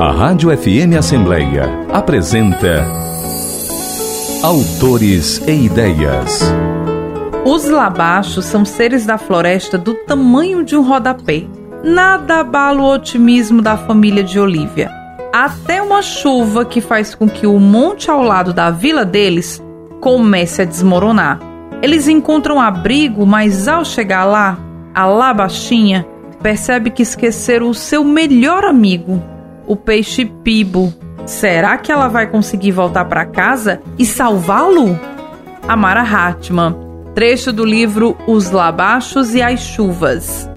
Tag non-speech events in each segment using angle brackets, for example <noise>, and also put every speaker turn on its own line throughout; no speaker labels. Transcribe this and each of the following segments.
A Rádio FM Assembleia apresenta Autores e Ideias.
Os labachos são seres da floresta do tamanho de um rodapé. Nada abala o otimismo da família de Olivia. Até uma chuva que faz com que o monte ao lado da vila deles comece a desmoronar. Eles encontram abrigo, mas ao chegar lá, a labachinha percebe que esqueceram o seu melhor amigo, o peixe pibo. Será que ela vai conseguir voltar para casa e salvá-lo? Amara Hartmann, trecho do livro Os Labachos e as Chuvas.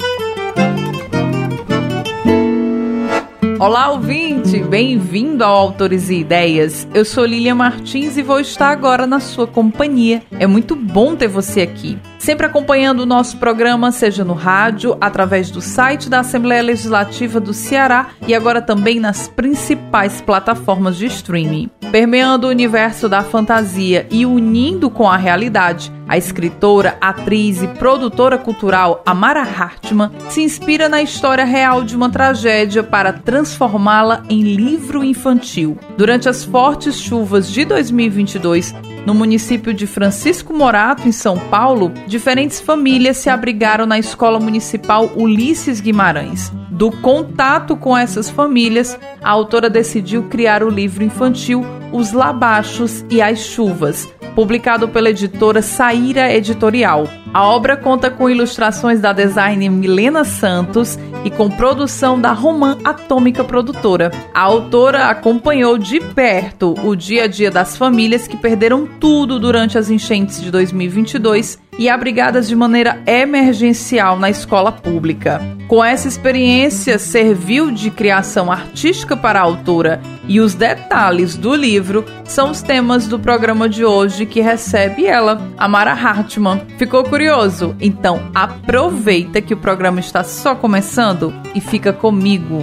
Olá, ouvinte! Bem-vindo ao Autores e Ideias. Eu sou Lilian Martins e vou estar agora na sua companhia. É muito bom ter você aqui. Sempre acompanhando o nosso programa, seja no rádio, através do site da Assembleia Legislativa do Ceará e agora também nas principais plataformas de streaming. Permeando o universo da fantasia e unindo com a realidade, a escritora, atriz e produtora cultural Amara Hartmann se inspira na história real de uma tragédia para transformá-la em livro infantil. Durante as fortes chuvas de 2022, no município de Francisco Morato, em São Paulo, diferentes famílias se abrigaram na Escola Municipal Ulisses Guimarães. Do contato com essas famílias, a autora decidiu criar o livro infantil Os Labachos e as Chuvas, publicado pela editora Saíra Editorial. A obra conta com ilustrações da designer Milena Santos e com produção da Romã Atômica Produtora. A autora acompanhou de perto o dia a dia das famílias que perderam tudo durante as enchentes de 2022 e abrigadas de maneira emergencial na escola pública. Com essa experiência, serviu de criação artística para a autora e os detalhes do livro são os temas do programa de hoje que recebe ela, Amara Hartmann. Ficou curioso? Então aproveita que o programa está só começando e fica comigo.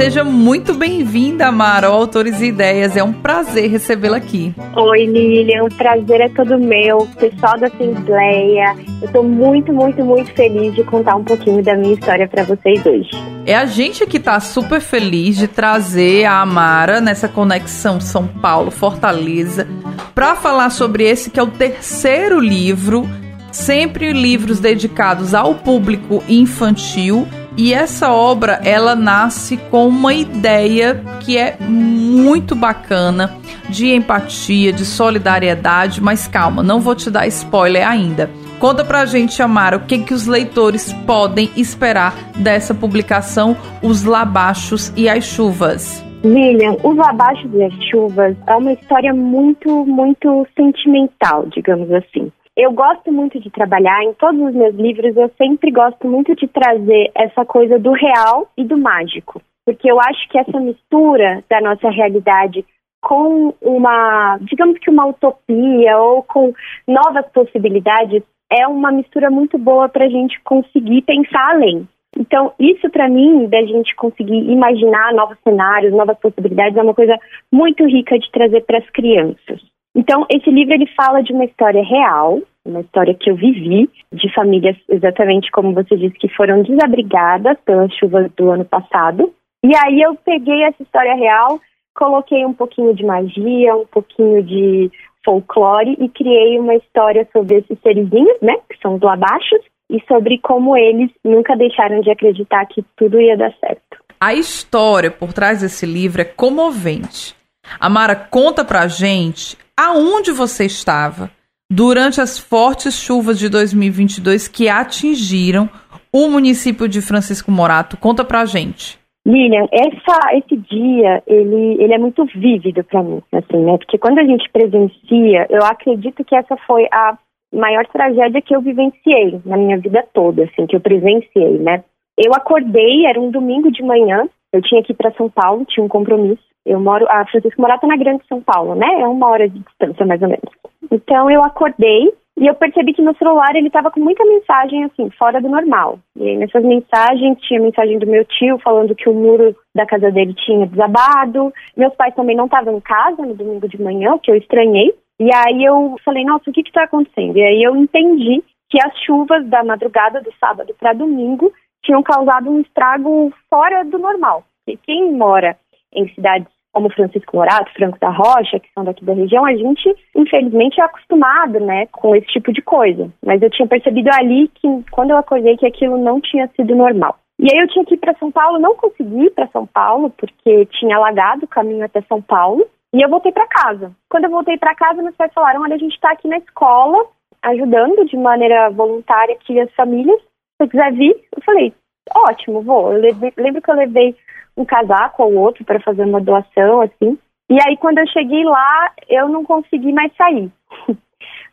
Seja muito bem-vinda, Amara, ao Autores e Ideias. É um prazer recebê-la aqui.
Oi, Lilian. O prazer é todo meu. Pessoal da Assembleia, eu estou muito, muito, muito feliz de contar um pouquinho da minha história para vocês hoje.
É a gente que está super feliz de trazer a Amara nessa conexão São Paulo-Fortaleza para falar sobre esse que é o terceiro livro, sempre livros dedicados ao público infantil e essa obra, ela nasce com uma ideia que é muito bacana de empatia, de solidariedade, mas calma, não vou te dar spoiler ainda. Conta pra gente, Amara, o que, que os leitores podem esperar dessa publicação Os Labachos e as Chuvas.
Lilian, Os Labachos e as Chuvas é uma história muito, muito sentimental, digamos assim. Eu gosto muito de trabalhar em todos os meus livros, eu sempre gosto muito de trazer essa coisa do real e do mágico, porque eu acho que essa mistura da nossa realidade com uma, digamos que uma utopia ou com novas possibilidades é uma mistura muito boa para a gente conseguir pensar além. Então, isso para mim, da gente conseguir imaginar novos cenários, novas possibilidades, é uma coisa muito rica de trazer para as crianças. Então, esse livro ele fala de uma história real, uma história que eu vivi, de famílias exatamente como você disse, que foram desabrigadas pelas chuvas do ano passado. E aí eu peguei essa história real, coloquei um pouquinho de magia, um pouquinho de folclore e criei uma história sobre esses serizinhos, né, que são os labachos, e sobre como eles nunca deixaram de acreditar que tudo ia dar certo.
A história por trás desse livro é comovente. Amara, conta pra gente aonde você estava durante as fortes chuvas de 2022 que atingiram o município de Francisco Morato. Conta pra gente.
Lilian, essa, esse dia, ele, ele é muito vívido para mim, assim, né? Porque quando a gente presencia, eu acredito que essa foi a maior tragédia que eu vivenciei na minha vida toda, assim, que eu presenciei, né? Eu acordei, era um domingo de manhã, eu tinha que ir para São Paulo, tinha um compromisso. Eu moro, a Francisco Morato na Grande São Paulo, né? É uma hora de distância, mais ou menos. Então eu acordei e eu percebi que meu celular ele estava com muita mensagem assim, fora do normal. E aí, nessas mensagens tinha mensagem do meu tio falando que o muro da casa dele tinha desabado. Meus pais também não estavam em casa no domingo de manhã, o que eu estranhei. E aí eu falei, nossa, o que está acontecendo? E aí eu entendi que as chuvas da madrugada do sábado para domingo tinham causado um estrago fora do normal. E quem mora em cidades como Francisco Morato, Franco da Rocha, que são daqui da região, a gente, infelizmente, é acostumado, né, com esse tipo de coisa. Mas eu tinha percebido ali que, quando eu acordei, que aquilo não tinha sido normal. E aí eu tinha que ir para São Paulo, não consegui ir para São Paulo, porque tinha alagado o caminho até São Paulo, e eu voltei para casa. Quando eu voltei para casa, meus pais falaram, olha, a gente está aqui na escola, ajudando de maneira voluntária aqui as famílias, se você quiser vir, eu falei, ótimo, vou. Eu levei, lembro que eu levei um casaco ou outro para fazer uma doação, assim. E aí, quando eu cheguei lá, eu não consegui mais sair. <laughs>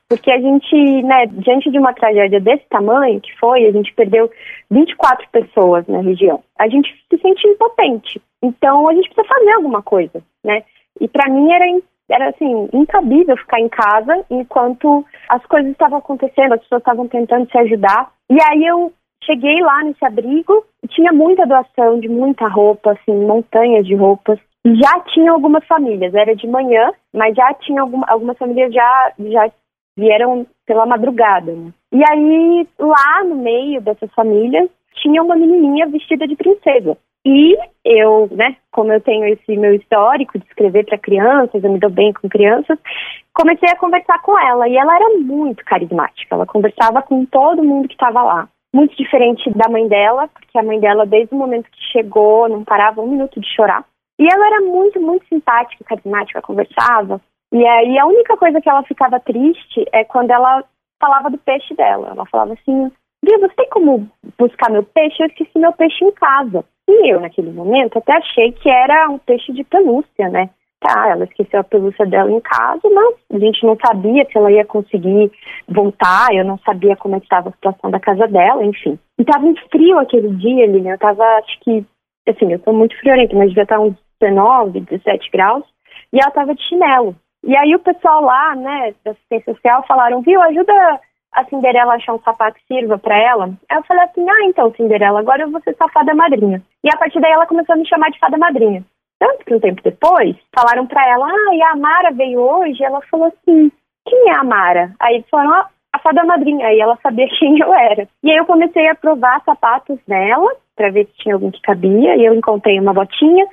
Porque a gente, né, diante de uma tragédia desse tamanho que foi, a gente perdeu 24 pessoas na região. A gente se sente impotente. Então, a gente precisa fazer alguma coisa, né? E para mim era, era assim, incabível ficar em casa enquanto as coisas estavam acontecendo, as pessoas estavam tentando se ajudar. E aí eu cheguei lá nesse abrigo tinha muita doação de muita roupa, assim, montanhas de roupas. Já tinha algumas famílias, era de manhã, mas já tinha alguma, algumas famílias já, já vieram pela madrugada. Né? E aí, lá no meio dessas famílias, tinha uma menininha vestida de princesa. E eu, né, como eu tenho esse meu histórico de escrever para crianças, eu me dou bem com crianças, comecei a conversar com ela. E ela era muito carismática, ela conversava com todo mundo que estava lá muito diferente da mãe dela, porque a mãe dela, desde o momento que chegou, não parava um minuto de chorar. E ela era muito, muito simpática, carismática, conversava. E aí a única coisa que ela ficava triste é quando ela falava do peixe dela. Ela falava assim: Viu, você tem como buscar meu peixe? Eu esqueci meu peixe em casa. E eu, naquele momento, até achei que era um peixe de pelúcia, né? Tá, ela esqueceu a pelúcia dela em casa, mas a gente não sabia se ela ia conseguir voltar, eu não sabia como é estava a situação da casa dela, enfim. E tava em frio aquele dia ali, né? Eu tava, acho que, assim, eu tô muito friorenta, mas devia estar uns 19, 17 graus, e ela tava de chinelo. E aí o pessoal lá, né, da assistência social falaram, viu, ajuda a Cinderela achar um sapato que sirva para ela. Aí eu falei assim, ah, então, Cinderela, agora eu vou ser sua fada madrinha. E a partir daí ela começou a me chamar de fada madrinha. Tanto que um tempo depois, falaram para ela, ah, e a Amara veio hoje? Ela falou assim, quem é a Amara? Aí falaram, ah, a fada madrinha. Aí ela sabia <laughs> quem eu era. E aí eu comecei a provar sapatos dela, para ver se tinha algum que cabia, e eu encontrei uma botinha.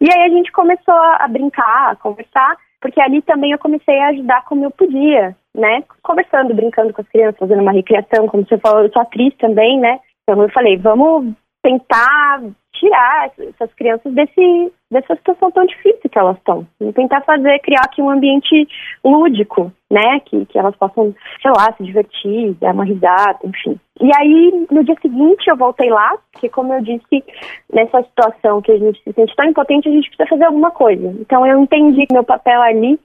E aí a gente começou a, brincar, a conversar, porque ali também eu comecei a ajudar como eu podia, né? Conversando, brincando com as crianças, fazendo uma recriação, como você falou, eu sou atriz também, né? Então eu falei, vamos tentar tirar essas crianças desse, dessa situação tão difícil que elas estão. Tentar fazer, criar aqui um ambiente lúdico, né? Que, que elas possam, sei lá, se divertir, dar uma risada, enfim. E aí, no dia seguinte, eu voltei lá, porque como eu disse, nessa situação que a gente se sente tão impotente, a gente precisa fazer alguma coisa. Então eu entendi que meu papel ali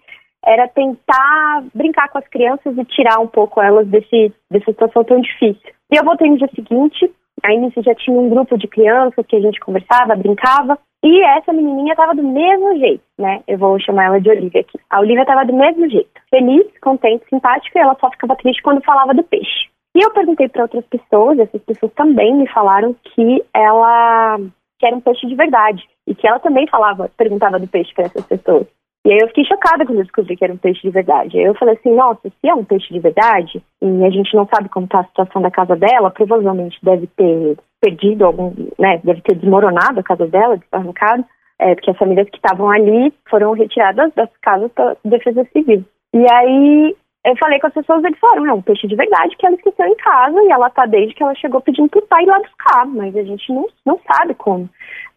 era tentar brincar com as crianças e tirar um pouco elas desse, dessa situação tão difícil. E eu voltei no dia seguinte, Aí nisso já tinha um grupo de crianças que a gente conversava, brincava. E essa menininha estava do mesmo jeito, né? Eu vou chamar ela de Olivia aqui. A Olivia estava do mesmo jeito. Feliz, contente, simpática, e ela só ficava triste quando falava do peixe. E eu perguntei para outras pessoas, essas pessoas também me falaram que ela que era um peixe de verdade. E que ela também falava, perguntava do peixe para essas pessoas. E aí eu fiquei chocada quando eu descobri que era um peixe de verdade. Aí eu falei assim, nossa, se é um peixe de verdade, e a gente não sabe como está a situação da casa dela, provavelmente deve ter perdido algum, né, deve ter desmoronado a casa dela, desarrancado, é, porque as famílias que estavam ali foram retiradas das casas da defesa civil. E aí eu falei com as pessoas, eles falaram, é um peixe de verdade que ela esqueceu em casa e ela tá desde que ela chegou pedindo pro pai ir lá buscar, mas a gente não, não sabe como.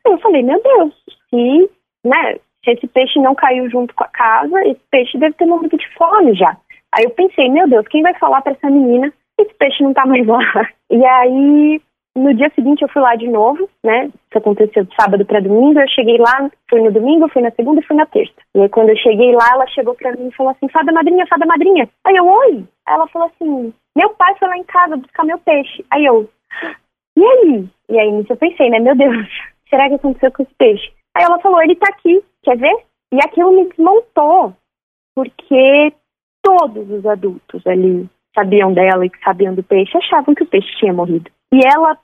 Aí eu falei, meu Deus, se, né, esse peixe não caiu junto com a casa, esse peixe deve ter morrido de fome já. Aí eu pensei, meu Deus, quem vai falar para essa menina que esse peixe não tá mais lá? <laughs> E aí, no dia seguinte eu fui lá de novo, né? Isso aconteceu de sábado para domingo, eu cheguei lá, fui no domingo, fui na segunda e fui na terça. E aí quando eu cheguei lá, ela chegou para mim e falou assim, fada madrinha, fada madrinha. Aí eu, oi? Ela falou assim, meu pai foi lá em casa buscar meu peixe. Aí eu, e aí? E aí nisso eu pensei, né, meu Deus, <laughs> será que aconteceu com esse peixe? Aí ela falou, ele tá aqui, quer ver? E aquilo me desmontou, porque todos os adultos ali sabiam dela e que sabiam do peixe, achavam que o peixe tinha morrido. E ela,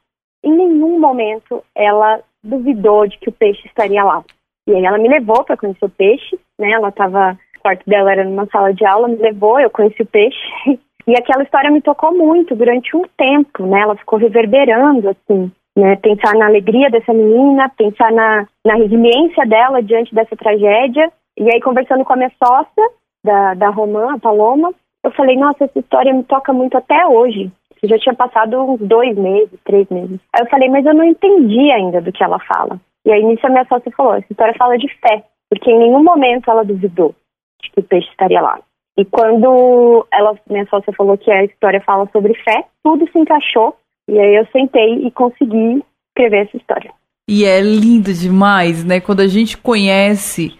em nenhum momento, ela duvidou de que o peixe estaria lá. E aí ela me levou para conhecer o peixe, né? Ela estava, o quarto dela era numa sala de aula, me levou, eu conheci o peixe. <laughs> E aquela história me tocou muito durante um tempo, né? Ela ficou reverberando, assim. Né? Pensar na alegria dessa menina, pensar na, na resiliência dela diante dessa tragédia. E aí, conversando com a minha sócia, da, da Romã, a Paloma, eu falei, nossa, essa história me toca muito até hoje. Já tinha passado uns dois meses, três meses. Aí eu falei, mas eu não entendi ainda do que ela fala. E aí nisso a minha sócia falou, essa história fala de fé, porque em nenhum momento ela duvidou de que o peixe estaria lá. E quando ela, minha sócia falou que a história fala sobre fé, tudo se encaixou. E aí eu sentei e consegui escrever essa história.
E é lindo demais, né? Quando a gente conhece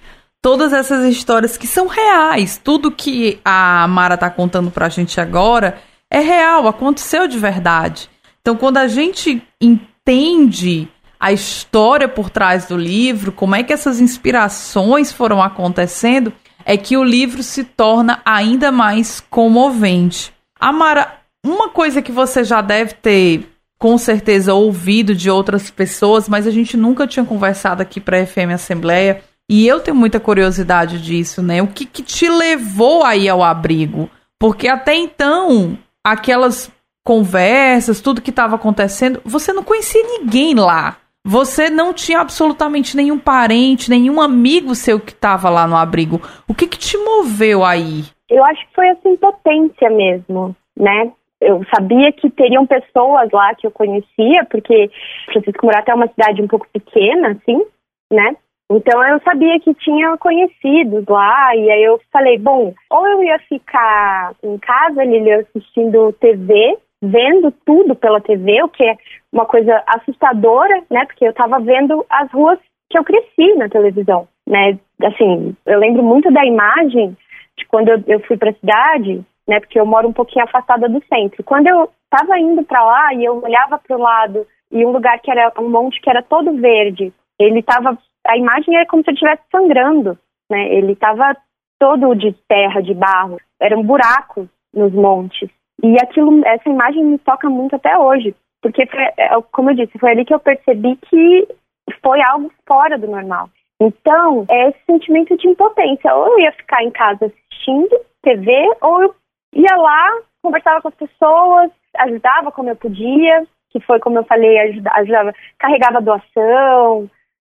todas essas histórias que são reais. Tudo que a Mara tá contando pra gente agora é real, aconteceu de verdade. Então, quando a gente entende a história por trás do livro, como é que essas inspirações foram acontecendo, é que o livro se torna ainda mais comovente. Amara, uma coisa que você já deve ter com certeza ouvido de outras pessoas, mas a gente nunca tinha conversado aqui para a FM Assembleia, e eu tenho muita curiosidade disso, né? O que, que te levou aí ao abrigo? Porque até então, aquelas conversas, tudo que estava acontecendo, você não conhecia ninguém lá. Você não tinha absolutamente nenhum parente, nenhum amigo seu que estava lá no abrigo. O que, que te moveu aí?
Eu acho que foi essa impotência mesmo, né? Eu sabia que teriam pessoas lá que eu conhecia, porque Francisco Murata é uma cidade um pouco pequena, assim, né? Então eu sabia que tinha conhecidos lá, e aí eu falei, bom, ou eu ia ficar em casa, Lili, assistindo TV, vendo tudo pela TV, o que é uma coisa assustadora, né? Porque eu estava vendo as ruas que eu cresci na televisão, né? Assim, eu lembro muito da imagem de quando eu, eu fui para a cidade, né? Porque eu moro um pouquinho afastada do centro. Quando eu estava indo para lá e eu olhava para o lado e um lugar que era um monte que era todo verde, ele estava, a imagem era como se ele estivesse sangrando, né? Ele estava todo de terra, de barro, eram buracos nos montes. E aquilo, essa imagem me toca muito até hoje, porque, foi, é, como eu disse, foi ali que eu percebi que foi algo fora do normal. Então, é esse sentimento de impotência. Ou eu ia ficar em casa assistindo TV, ou eu ia lá, conversava com as pessoas, ajudava como eu podia, que foi como eu falei, ajudava, ajudava carregava doação,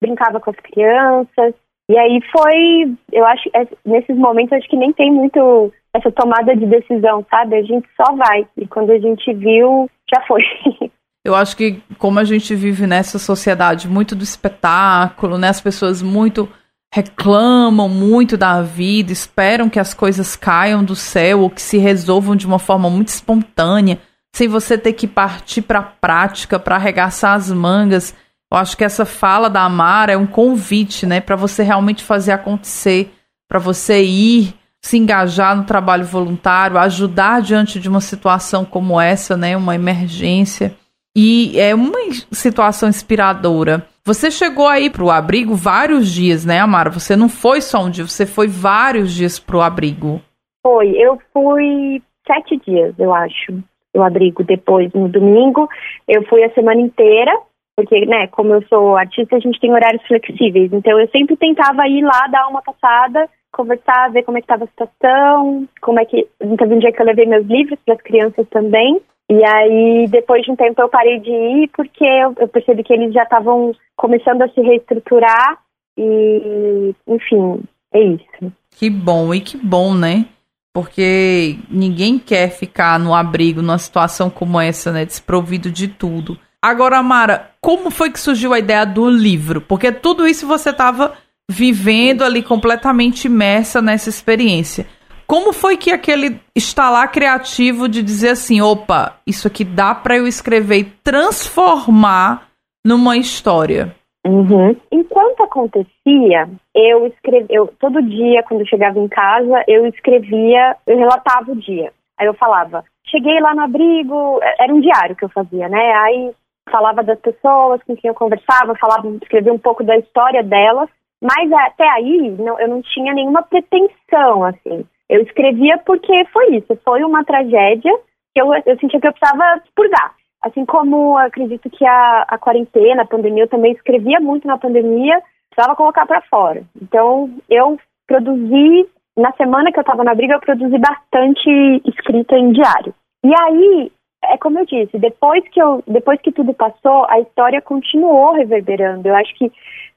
brincava com as crianças. E aí foi, eu acho, é, nesses momentos acho que nem tem muito essa tomada de decisão, sabe? A gente só vai. E quando a gente viu, já foi. <laughs>
Eu acho que como a gente vive nessa sociedade muito do espetáculo, né? As pessoas muito reclamam muito da vida, esperam que as coisas caiam do céu ou que se resolvam de uma forma muito espontânea, sem você ter que partir para a prática, para arregaçar as mangas. Eu acho que essa fala da Amara é um convite, né, para você realmente fazer acontecer, para você ir se engajar no trabalho voluntário, ajudar diante de uma situação como essa, né, uma emergência. E é uma situação inspiradora. Você chegou aí para o abrigo vários dias, né, Amara? Você não foi só um dia, você foi vários dias para o abrigo.
Foi, eu fui sete dias, eu acho, o abrigo. Depois, no domingo, eu fui a semana inteira, porque, né, como eu sou artista, a gente tem horários flexíveis. Então, eu sempre tentava ir lá dar uma passada conversar, ver como é que estava a situação, como é que. Teve um dia que eu levei meus livros para as crianças também. E aí, depois de um tempo, eu parei de ir porque eu, percebi que eles já estavam começando a se reestruturar e, enfim, é isso.
Que bom, e que bom, né? Porque ninguém quer ficar no abrigo numa situação como essa, né? Desprovido de tudo. Agora, Mara, como foi que surgiu a ideia do livro? Porque tudo isso você estava vivendo ali completamente imersa nessa experiência. Como foi que aquele estalar criativo de dizer assim, opa, isso aqui dá para eu escrever e transformar numa história?
Uhum. Enquanto acontecia, eu escrevia, todo dia, quando eu chegava em casa, eu escrevia, eu relatava o dia. Aí eu falava, cheguei lá no abrigo, era um diário que eu fazia, né? Aí falava das pessoas com quem eu conversava, falava, escrevia um pouco da história delas mas até aí não, eu não tinha nenhuma pretensão, assim. Eu escrevia porque foi isso, foi uma tragédia que eu, eu sentia que eu precisava purgar. Assim como acredito que a, a quarentena, a pandemia, eu também escrevia muito na pandemia, precisava colocar para fora. Então, eu produzi, na semana que eu estava na briga, eu produzi bastante escrita em diário. E aí, é como eu disse, depois que, eu, depois que tudo passou, a história continuou reverberando. Eu acho que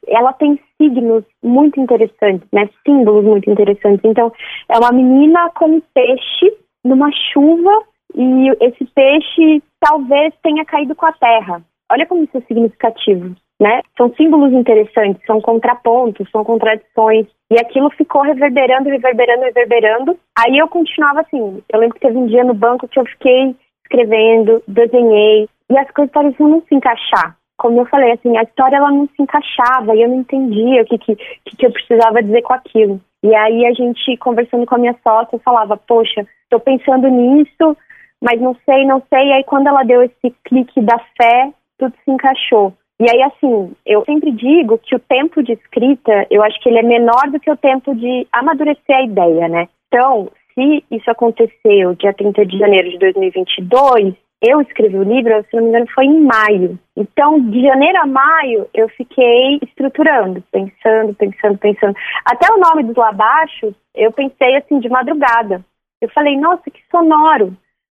ela tem signos muito interessantes, né? Símbolos muito interessantes. Então, é uma menina com um peixe numa chuva e esse peixe talvez tenha caído com a terra. Olha como isso é significativo, né? São símbolos interessantes, são contrapontos, são contradições. E aquilo ficou reverberando, reverberando, reverberando. Aí eu continuava assim. Eu lembro que teve um dia no banco que eu fiquei escrevendo, desenhei, e as coisas pareciam não se encaixar. Como eu falei, assim, a história ela não se encaixava e eu não entendia o que, que, que eu precisava dizer com aquilo. E aí a gente, conversando com a minha sócia, eu falava, poxa, estou pensando nisso, mas não sei, não sei. E aí quando ela deu esse clique da fé, tudo se encaixou. E aí, assim, eu sempre digo que o tempo de escrita, eu acho que ele é menor do que o tempo de amadurecer a ideia, né? Então, se isso aconteceu dia 30 de janeiro de 2022, eu escrevi o livro, se não me engano, foi em maio. Então, de janeiro a maio, eu fiquei estruturando, pensando, pensando, pensando. Até o nome dos Labaixos, eu pensei assim de madrugada. Eu falei, nossa, que sonoro.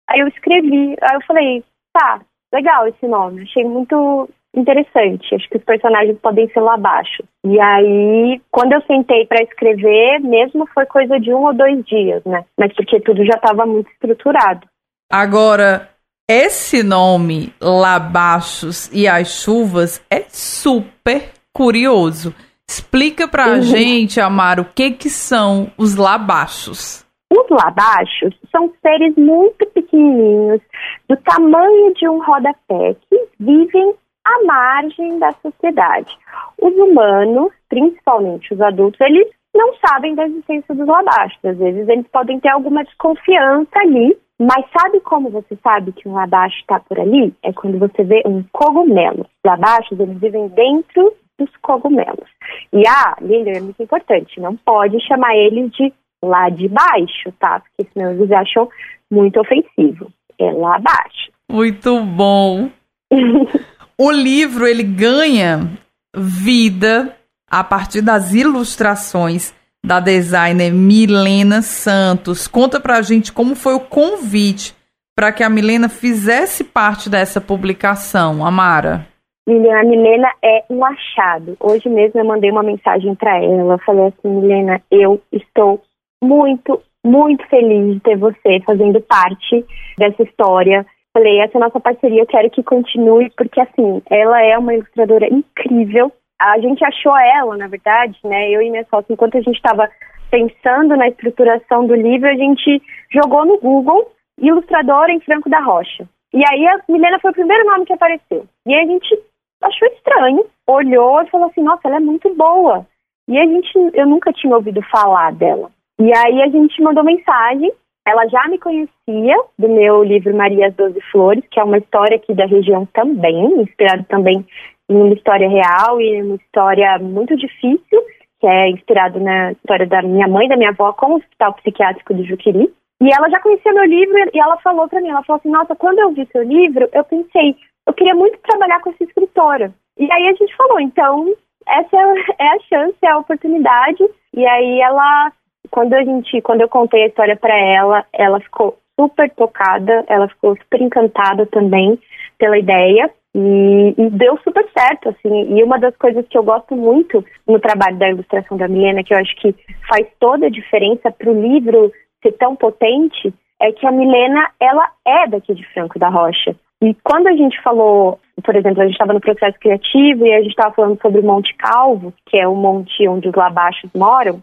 Aí eu escrevi, aí eu falei, tá, legal esse nome. Achei muito interessante. Acho que os personagens podem ser lá abaixo. E aí, quando eu sentei para escrever, mesmo foi coisa de um ou dois dias, né? Mas porque tudo já estava muito estruturado.
Agora, esse nome, Labaixos e as Chuvas, é super curioso. Explica pra uhum. gente, Amaro, o que que são os labaixos.
Os labaixos são seres muito pequenininhos, do tamanho de um rodapé, que vivem à margem da sociedade. Os humanos, principalmente os adultos, eles não sabem da existência dos labaixos. Às vezes eles podem ter alguma desconfiança ali, mas sabe como você sabe que um labaixo está por ali? É quando você vê um cogumelo. Os labaixos, eles vivem dentro dos cogumelos. E ah, Lilian, é muito importante, não pode chamar eles de lá de baixo, tá? Porque senão eles acham muito ofensivo. É lá abaixo.
Muito bom. <laughs> o livro ele ganha vida a partir das ilustrações da designer Milena Santos. Conta pra gente como foi o convite para que a Milena fizesse parte dessa publicação, Amara.
Milena, a Milena é um achado. Hoje mesmo eu mandei uma mensagem para ela. Falei assim, Milena, eu estou muito, muito feliz de ter você fazendo parte dessa história. Falei, essa é nossa parceria, eu quero que continue, porque assim, ela é uma ilustradora incrível. A gente achou ela, na verdade, né? Eu e minha sócia, enquanto a gente estava pensando na estruturação do livro, a gente jogou no Google ilustradora em Franco da Rocha. E aí a Milena foi o primeiro nome que apareceu. E a gente achou estranho, olhou e falou assim, nossa, ela é muito boa. E a gente, eu nunca tinha ouvido falar dela. E aí a gente mandou mensagem ela já me conhecia do meu livro Maria as Doze Flores, que é uma história aqui da região também, inspirado também em uma história real e uma história muito difícil, que é inspirado na história da minha mãe, da minha avó, com o Hospital Psiquiátrico do Juqueri. E ela já conhecia meu livro e ela falou para mim, ela falou assim, nossa, quando eu vi seu livro, eu pensei, eu queria muito trabalhar com essa escritora. E aí a gente falou, então, essa é a chance, é a oportunidade. E aí ela quando a gente, quando eu contei a história para ela, ela ficou super tocada, ela ficou super encantada também pela ideia e, e, deu super certo, assim. E uma das coisas que eu gosto muito no trabalho da ilustração da Milena, que eu acho que faz toda a diferença para o livro ser tão potente, é que a Milena, ela é daqui de Franco da Rocha. E quando a gente falou, por exemplo, a gente estava no processo criativo e a gente estava falando sobre o Monte Calvo, que é o monte onde os labaixos moram,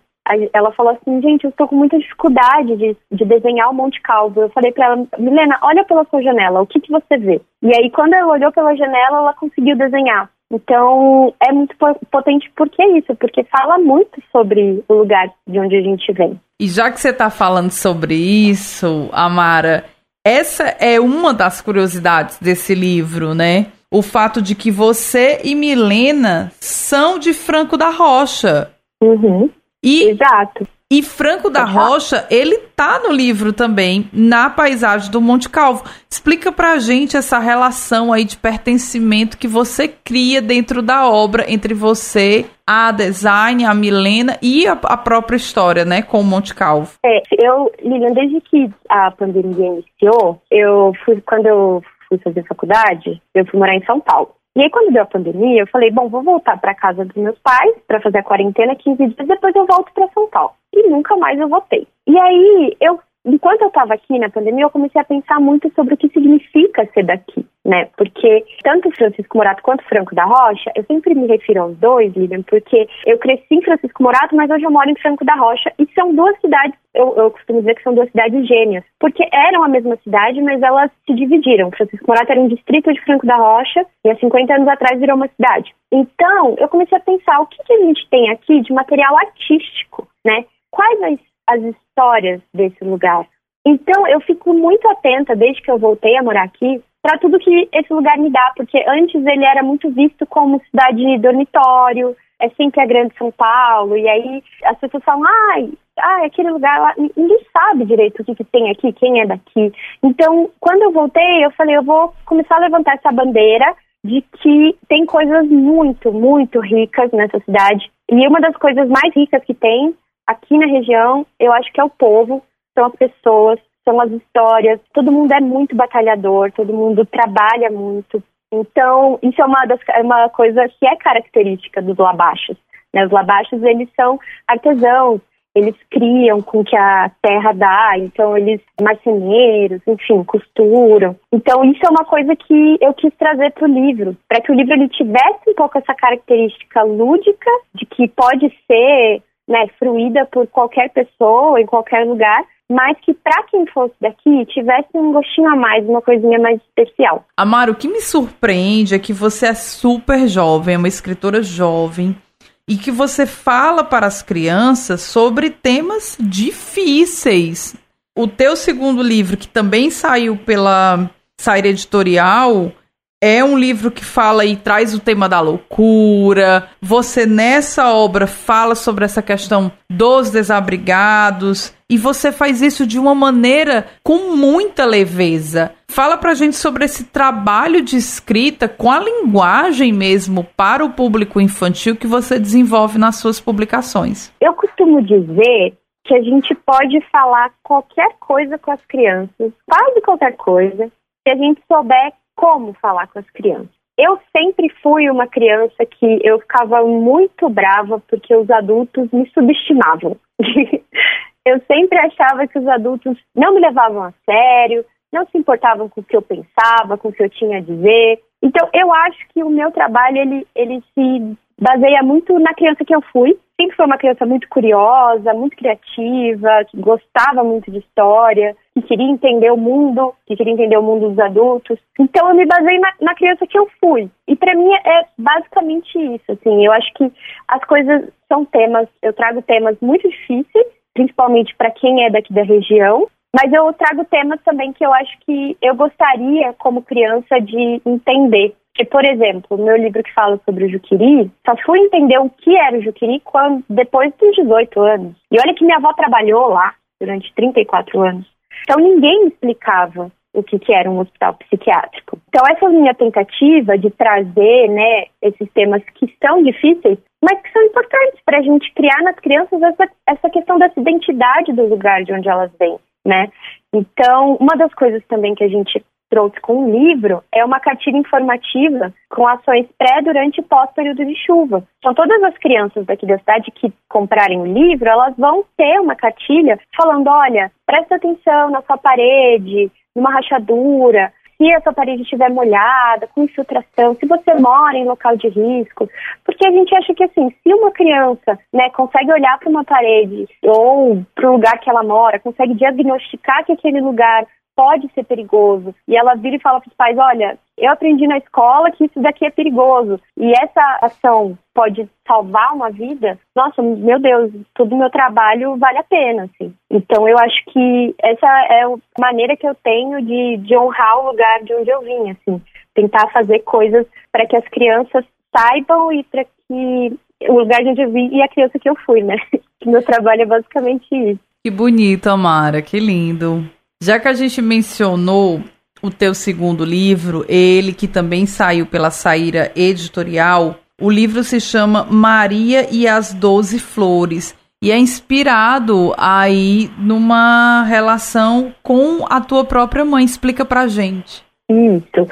ela falou assim, gente, eu estou com muita dificuldade de, de desenhar o Monte Calvo. Eu falei para ela, Milena, olha pela sua janela, o que, que você vê? E aí, quando ela olhou pela janela, ela conseguiu desenhar. Então, é muito potente porque é isso, porque fala muito sobre o lugar de onde a gente vem.
E já que você está falando sobre isso, Amara, essa é uma das curiosidades desse livro, né? O fato de que você e Milena são de Franco da Rocha.
Uhum. E Exato.
E Franco da Rocha, ele tá no livro também, na paisagem do Monte Calvo. Explica pra gente essa relação aí de pertencimento que você cria dentro da obra entre você, a design, a Milena e a, a própria história, né, com o Monte Calvo.
É, eu, Lilian, desde que a pandemia iniciou, eu fui, quando eu fui fazer faculdade, eu fui morar em São Paulo. E aí, quando deu a pandemia, eu falei, bom, vou voltar para casa dos meus pais para fazer a quarentena 15 dias, depois eu volto para São Paulo. E nunca mais eu voltei. E aí, eu enquanto eu estava aqui na pandemia, eu comecei a pensar muito sobre o que significa ser daqui, né? Porque tanto Francisco Morato quanto Franco da Rocha, eu sempre me refiro aos dois, Lilian, porque eu cresci em Francisco Morato, mas hoje eu moro em Franco da Rocha e são duas cidades, eu, eu costumo dizer que são duas cidades gêmeas, porque eram a mesma cidade, mas elas se dividiram. Francisco Morato era um distrito de Franco da Rocha e há 50 anos atrás virou uma cidade. Então, eu comecei a pensar o que, que a gente tem aqui de material artístico, né? Quais as as histórias desse lugar. Então, eu fico muito atenta, desde que eu voltei a morar aqui, para tudo que esse lugar me dá, porque antes ele era muito visto como cidade dormitório, é sempre a grande São Paulo, e aí as pessoas falam, ai, ah, aquele lugar lá, ninguém sabe direito o que, que tem aqui, quem é daqui. Então, quando eu voltei, eu falei, eu vou começar a levantar essa bandeira de que tem coisas muito, muito ricas nessa cidade. E uma das coisas mais ricas que tem aqui na região, eu acho que é o povo, são as pessoas, são as histórias. Todo mundo é muito batalhador, todo mundo trabalha muito. Então, isso é uma, das, é uma coisa que é característica dos labachos. Né? Os labachos, eles são artesãos, eles criam com que a terra dá, então eles marceneiros, enfim, costuram. Então isso é uma coisa que eu quis trazer para o livro, para que o livro ele tivesse um pouco essa característica lúdica de que pode ser né, fruída por qualquer pessoa, em qualquer lugar, mas que para quem fosse daqui tivesse um gostinho a mais, uma coisinha mais especial.
Amaro, o que me surpreende é que você é super jovem, é uma escritora jovem, e que você fala para as crianças sobre temas difíceis. O teu segundo livro, que também saiu pela Saíra Editorial, é um livro que fala e traz o tema da loucura. Você nessa obra fala sobre essa questão dos desabrigados e você faz isso de uma maneira com muita leveza. Fala pra gente sobre esse trabalho de escrita com a linguagem mesmo para o público infantil que você desenvolve nas suas publicações.
Eu costumo dizer que a gente pode falar qualquer coisa com as crianças, quase qualquer coisa, se a gente souber como falar com as crianças. Eu sempre fui uma criança que eu ficava muito brava porque os adultos me subestimavam. <laughs> eu sempre achava que os adultos não me levavam a sério, não se importavam com o que eu pensava, com o que eu tinha a dizer. Então, eu acho que o meu trabalho ele, ele se baseia muito na criança que eu fui. Sempre foi uma criança muito curiosa, muito criativa, que gostava muito de história, que queria entender o mundo, que queria entender o mundo dos adultos. Então eu me baseei na, na criança que eu fui. E para mim é basicamente isso. Assim, eu acho que as coisas são temas. Eu trago temas muito difíceis, principalmente para quem é daqui da região. Mas eu trago temas também que eu acho que eu gostaria, como criança, de entender. Porque, por exemplo, meu livro que fala sobre o Juquiri, só fui entender o que era o Juquiri quando, depois dos 18 anos. E olha que minha avó trabalhou lá durante 34 anos. Então ninguém explicava o que, que era um hospital psiquiátrico. Então essa minha tentativa de trazer, né, esses temas que são difíceis, mas que são importantes para a gente criar nas crianças essa, essa questão dessa identidade do lugar de onde elas vêm, né? Então, uma das coisas também que a gente trouxe com o livro é uma cartilha informativa com ações pré, durante e pós período de chuva. Então, todas as crianças daqui da cidade que comprarem o livro, elas vão ter uma cartilha falando: olha, presta atenção na sua parede, numa rachadura, se a sua parede estiver molhada, com infiltração, se você mora em local de risco, porque a gente acha que assim, se uma criança, né, consegue olhar para uma parede ou para o lugar que ela mora, consegue diagnosticar que aquele lugar pode ser perigoso. E ela vira e fala para os pais: olha, eu aprendi na escola que isso daqui é perigoso. E essa ação pode salvar uma vida. Nossa, meu Deus, todo o meu trabalho vale a pena, assim. Então eu acho que essa é a maneira que eu tenho de, de honrar o lugar de onde eu vim, assim. Tentar fazer coisas para que as crianças saibam e para que o lugar de onde eu vim e a criança que eu fui, né? <laughs> Meu trabalho é basicamente isso.
Que bonito, Amara, que lindo. Já que a gente mencionou o teu segundo livro, ele que também saiu pela Saíra Editorial, o livro se chama Maria e as Doze Flores e é inspirado aí numa relação com a tua própria mãe. Explica pra gente.
Isso.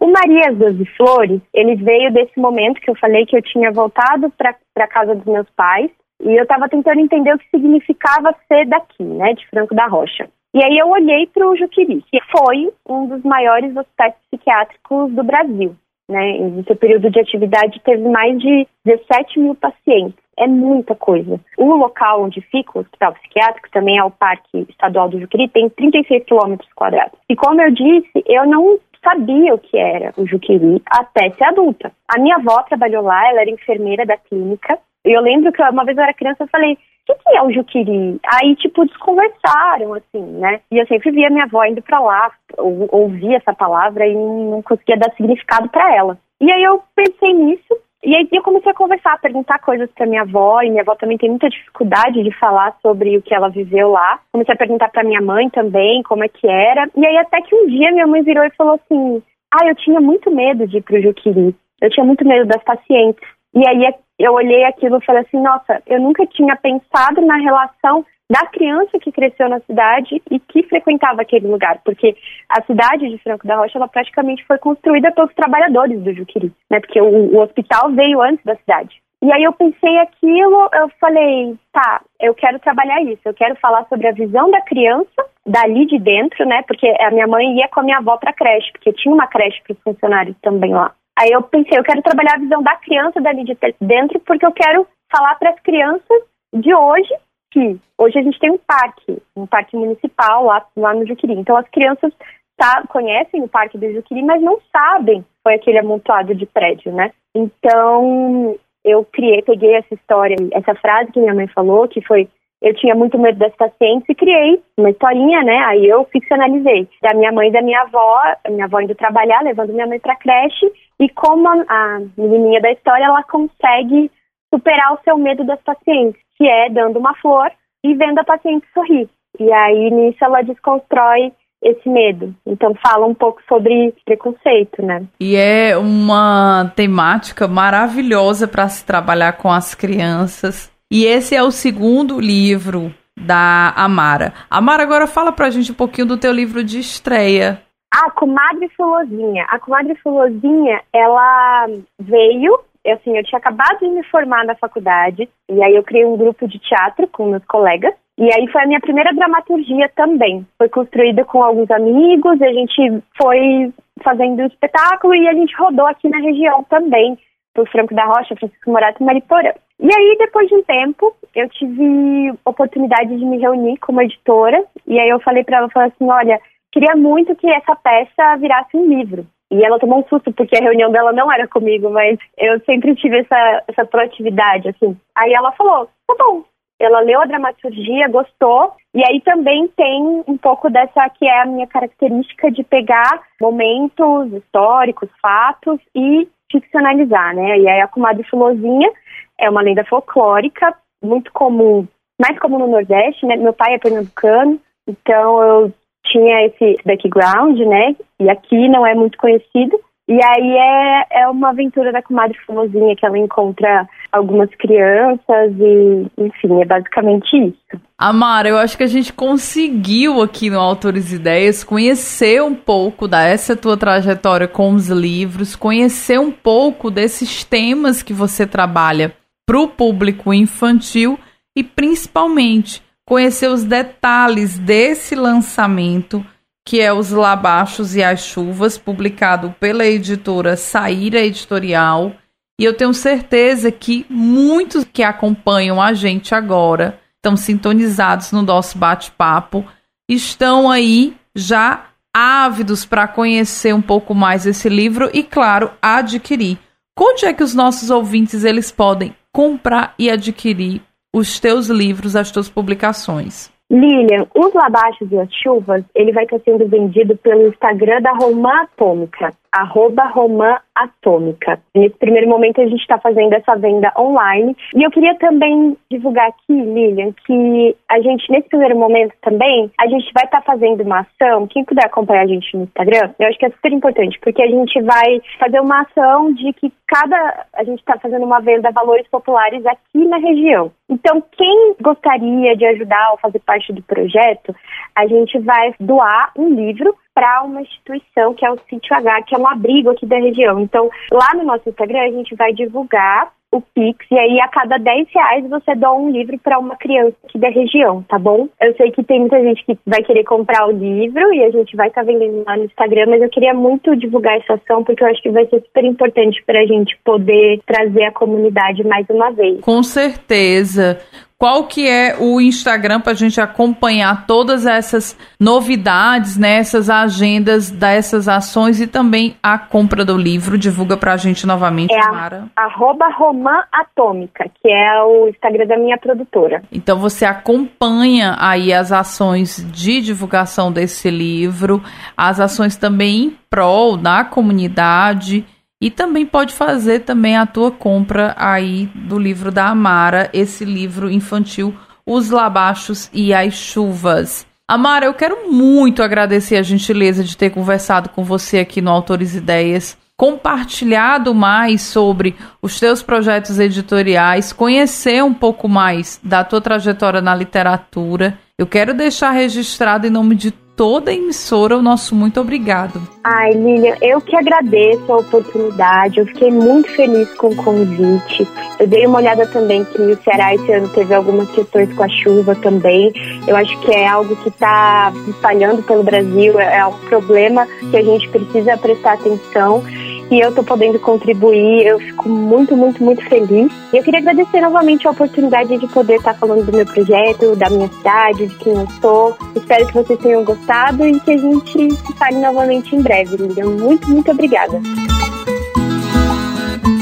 O Maria as Doze Flores, ele veio desse momento que eu falei que eu tinha voltado para casa dos meus pais e eu estava tentando entender o que significava ser daqui, né, de Franco da Rocha. E aí eu olhei para o Juquiri, que foi um dos maiores hospitais psiquiátricos do Brasil. Né? Em seu período de atividade teve mais de 17 mil pacientes. É muita coisa. O local onde fica o hospital psiquiátrico, também é o Parque Estadual do Juquiri, tem 36 quilômetros quadrados. E como eu disse, eu não sabia o que era o Juquiri até ser adulta. A minha avó trabalhou lá, ela era enfermeira da clínica. E eu lembro que uma vez eu era criança, eu falei, o que, que é o juquiri? Aí, tipo, desconversaram, assim, né? E eu sempre via minha avó indo pra lá, ou, ouvia essa palavra e não conseguia dar significado para ela. E aí eu pensei nisso, e aí eu comecei a conversar, a perguntar coisas para minha avó, e minha avó também tem muita dificuldade de falar sobre o que ela viveu lá. Comecei a perguntar para minha mãe também como é que era. E aí até que um dia minha mãe virou e falou assim: "Ah, eu tinha muito medo de ir pro Juquiri. Eu tinha muito medo das pacientes. E aí eu olhei aquilo e falei assim, nossa, eu nunca tinha pensado na relação da criança que cresceu na cidade e que frequentava aquele lugar, porque a cidade de Franco da Rocha ela praticamente foi construída pelos trabalhadores do Juquiri, né? Porque o, o hospital veio antes da cidade. E aí eu pensei aquilo, eu falei, tá, eu quero trabalhar isso, eu quero falar sobre a visão da criança dali de dentro, né? Porque a minha mãe ia com a minha avó para creche, porque tinha uma creche para os funcionários também lá. Aí eu pensei, eu quero trabalhar a visão da criança dali de dentro, porque eu quero falar para as crianças de hoje que hoje a gente tem um parque, um parque municipal lá, lá no Juquiri. Então as crianças tá, conhecem o parque do Juquiri, mas não sabem foi aquele amontoado de prédio, né? Então eu criei, peguei essa história, essa frase que minha mãe falou, que foi eu tinha muito medo das pacientes e criei uma historinha, né? Aí eu ficcionalizei da minha mãe e da minha avó, minha avó indo trabalhar, levando minha mãe para creche e como a, a menininha da história ela consegue superar o seu medo das pacientes, que é dando uma flor e vendo a paciente sorrir. E aí nisso ela desconstrói esse medo. Então fala um pouco sobre preconceito, né?
E é uma temática maravilhosa para se trabalhar com as crianças. E esse é o segundo livro da Amara. Amara, agora fala pra gente um pouquinho do teu livro de estreia.
A comadre Fulozinha. A comadre Fulozinha, ela veio, assim, eu tinha acabado de me formar na faculdade, e aí eu criei um grupo de teatro com meus colegas, e aí foi a minha primeira dramaturgia também. Foi construída com alguns amigos, a gente foi fazendo espetáculo e a gente rodou aqui na região também, por Franco da Rocha, Francisco Morato e Mariporã. E aí, depois de um tempo, eu tive oportunidade de me reunir com uma editora. E aí eu falei para ela, falei assim, olha, queria muito que essa peça virasse um livro. E ela tomou um susto, porque a reunião dela não era comigo, mas eu sempre tive essa, essa proatividade, assim. Aí ela falou, tá bom. Ela leu a dramaturgia, gostou, e aí também tem um pouco dessa que é a minha característica de pegar momentos históricos, fatos e ficcionalizar, né? E aí a comadre Fulozinha é uma lenda folclórica, muito comum, mais comum no Nordeste, né? Meu pai é pernambucano, então eu tinha esse background, né? E aqui não é muito conhecido. E aí é, é uma aventura da comadre Fumozinha que ela encontra algumas crianças e, enfim, é basicamente isso.
Amara, eu acho que a gente conseguiu aqui no Autores Ideias conhecer um pouco dessa tua trajetória com os livros, conhecer um pouco desses temas que você trabalha para o público infantil e principalmente conhecer os detalhes desse lançamento que é Os Labachos e as Chuvas, publicado pela editora Saíra Editorial. E eu tenho certeza que muitos que acompanham a gente agora estão sintonizados no nosso bate-papo, estão aí já ávidos para conhecer um pouco mais esse livro e, claro, adquirir. Onde é que os nossos ouvintes eles podem comprar e adquirir os teus livros, as tuas publicações?
Lilian, os Labachos e as Chuvas, ele vai estar sendo vendido pelo Instagram da Romã Atômica. Arroba Romã Atômica. Nesse primeiro momento a gente está fazendo essa venda online. E eu queria também divulgar aqui, Lilian, que a gente, nesse primeiro momento também, a gente vai estar tá fazendo uma ação. Quem puder acompanhar a gente no Instagram, eu acho que é super importante, porque a gente vai fazer uma ação de que cada. A gente está fazendo uma venda valores populares aqui na região. Então, quem gostaria de ajudar ou fazer parte do projeto, a gente vai doar um livro para uma instituição que é o Sítio H, que é um abrigo aqui da região. Então, lá no nosso Instagram, a gente vai divulgar o Pix, e aí a cada 10 reais você doa um livro para uma criança aqui da região, tá bom? Eu sei que tem muita gente que vai querer comprar o livro e a gente vai estar tá vendendo lá no Instagram, mas eu queria muito divulgar essa ação porque eu acho que vai ser super importante para a gente poder trazer a comunidade mais uma vez.
Com certeza. Qual que é o Instagram para a gente acompanhar todas essas novidades, né, essas agendas dessas ações e também a compra do livro? Divulga para a gente novamente,
é Mara. arroba Romã Atômica, que é o Instagram da minha produtora.
Então você acompanha aí as ações de divulgação desse livro, as ações também em prol da comunidade e também pode fazer também a tua compra aí do livro da Amara, esse livro infantil Os Labachos e as Chuvas. Amara, eu quero muito agradecer a gentileza de ter conversado com você aqui no Autores Ideias, compartilhado mais sobre os teus projetos editoriais, conhecer um pouco mais da tua trajetória na literatura. Eu quero deixar registrado em nome de toda a emissora o nosso muito obrigado.
Ai, Lilian, eu que agradeço a oportunidade, eu fiquei muito feliz com o convite. Eu dei uma olhada também que o Ceará esse ano teve algumas questões com a chuva também. Eu acho que é algo que está espalhando pelo Brasil, é um problema que a gente precisa prestar atenção e eu estou podendo contribuir, eu fico muito, muito, muito feliz. E eu queria agradecer novamente a oportunidade de poder estar falando do meu projeto, da minha cidade, de quem eu sou. Espero que vocês tenham gostado e que a gente se fale novamente em breve. Muito, muito obrigada.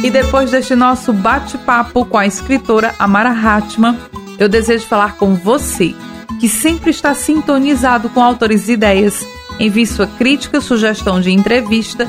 E depois deste nosso bate-papo com a escritora Amara Hatman, eu desejo falar com você, que sempre está sintonizado com autores e ideias. Envie sua crítica, sugestão de entrevista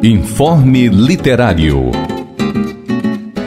Informe Literário.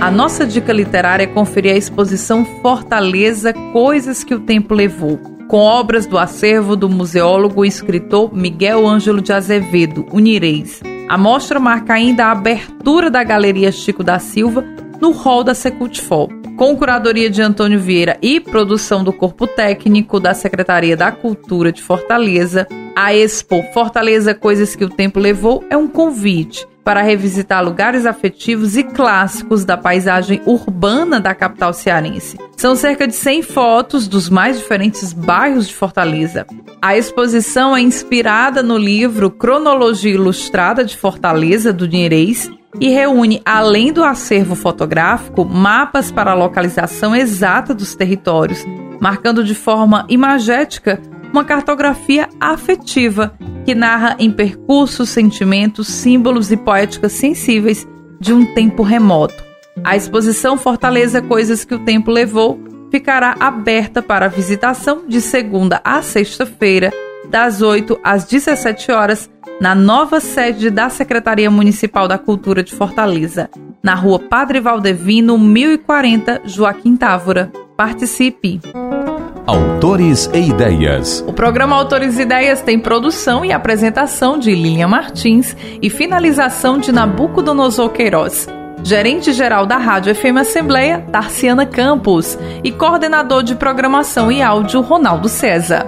A nossa dica literária é conferir a exposição Fortaleza Coisas que o Tempo Levou, com obras do acervo do museólogo e escritor Miguel Ângelo de Azevedo, Unireis. A mostra marca ainda a abertura da Galeria Chico da Silva no hall da Secultfol. Com curadoria de Antônio Vieira e produção do corpo técnico da Secretaria da Cultura de Fortaleza, a Expo Fortaleza Coisas que o Tempo Levou é um convite para revisitar lugares afetivos e clássicos da paisagem urbana da capital cearense. São cerca de 100 fotos dos mais diferentes bairros de Fortaleza. A exposição é inspirada no livro Cronologia Ilustrada de Fortaleza, do Dinheirês, e reúne, além do acervo fotográfico, mapas para a localização exata dos territórios, marcando de forma imagética uma cartografia afetiva que narra em percursos, sentimentos, símbolos e poéticas sensíveis de um tempo remoto. A exposição Fortaleza Coisas que o Tempo Levou ficará aberta para visitação de segunda a sexta-feira, das 8 às 17 horas, na nova sede da Secretaria Municipal da Cultura de Fortaleza, na rua Padre Valdevino, 1040, Joaquim Távora. Participe!
Autores e Ideias.
O programa Autores e Ideias tem produção e apresentação de Lilian Martins e finalização de Nabucodonosor Queiroz. Gerente-geral da Rádio FM Assembleia, Tarciana Campos, e coordenador de programação e áudio, Ronaldo César.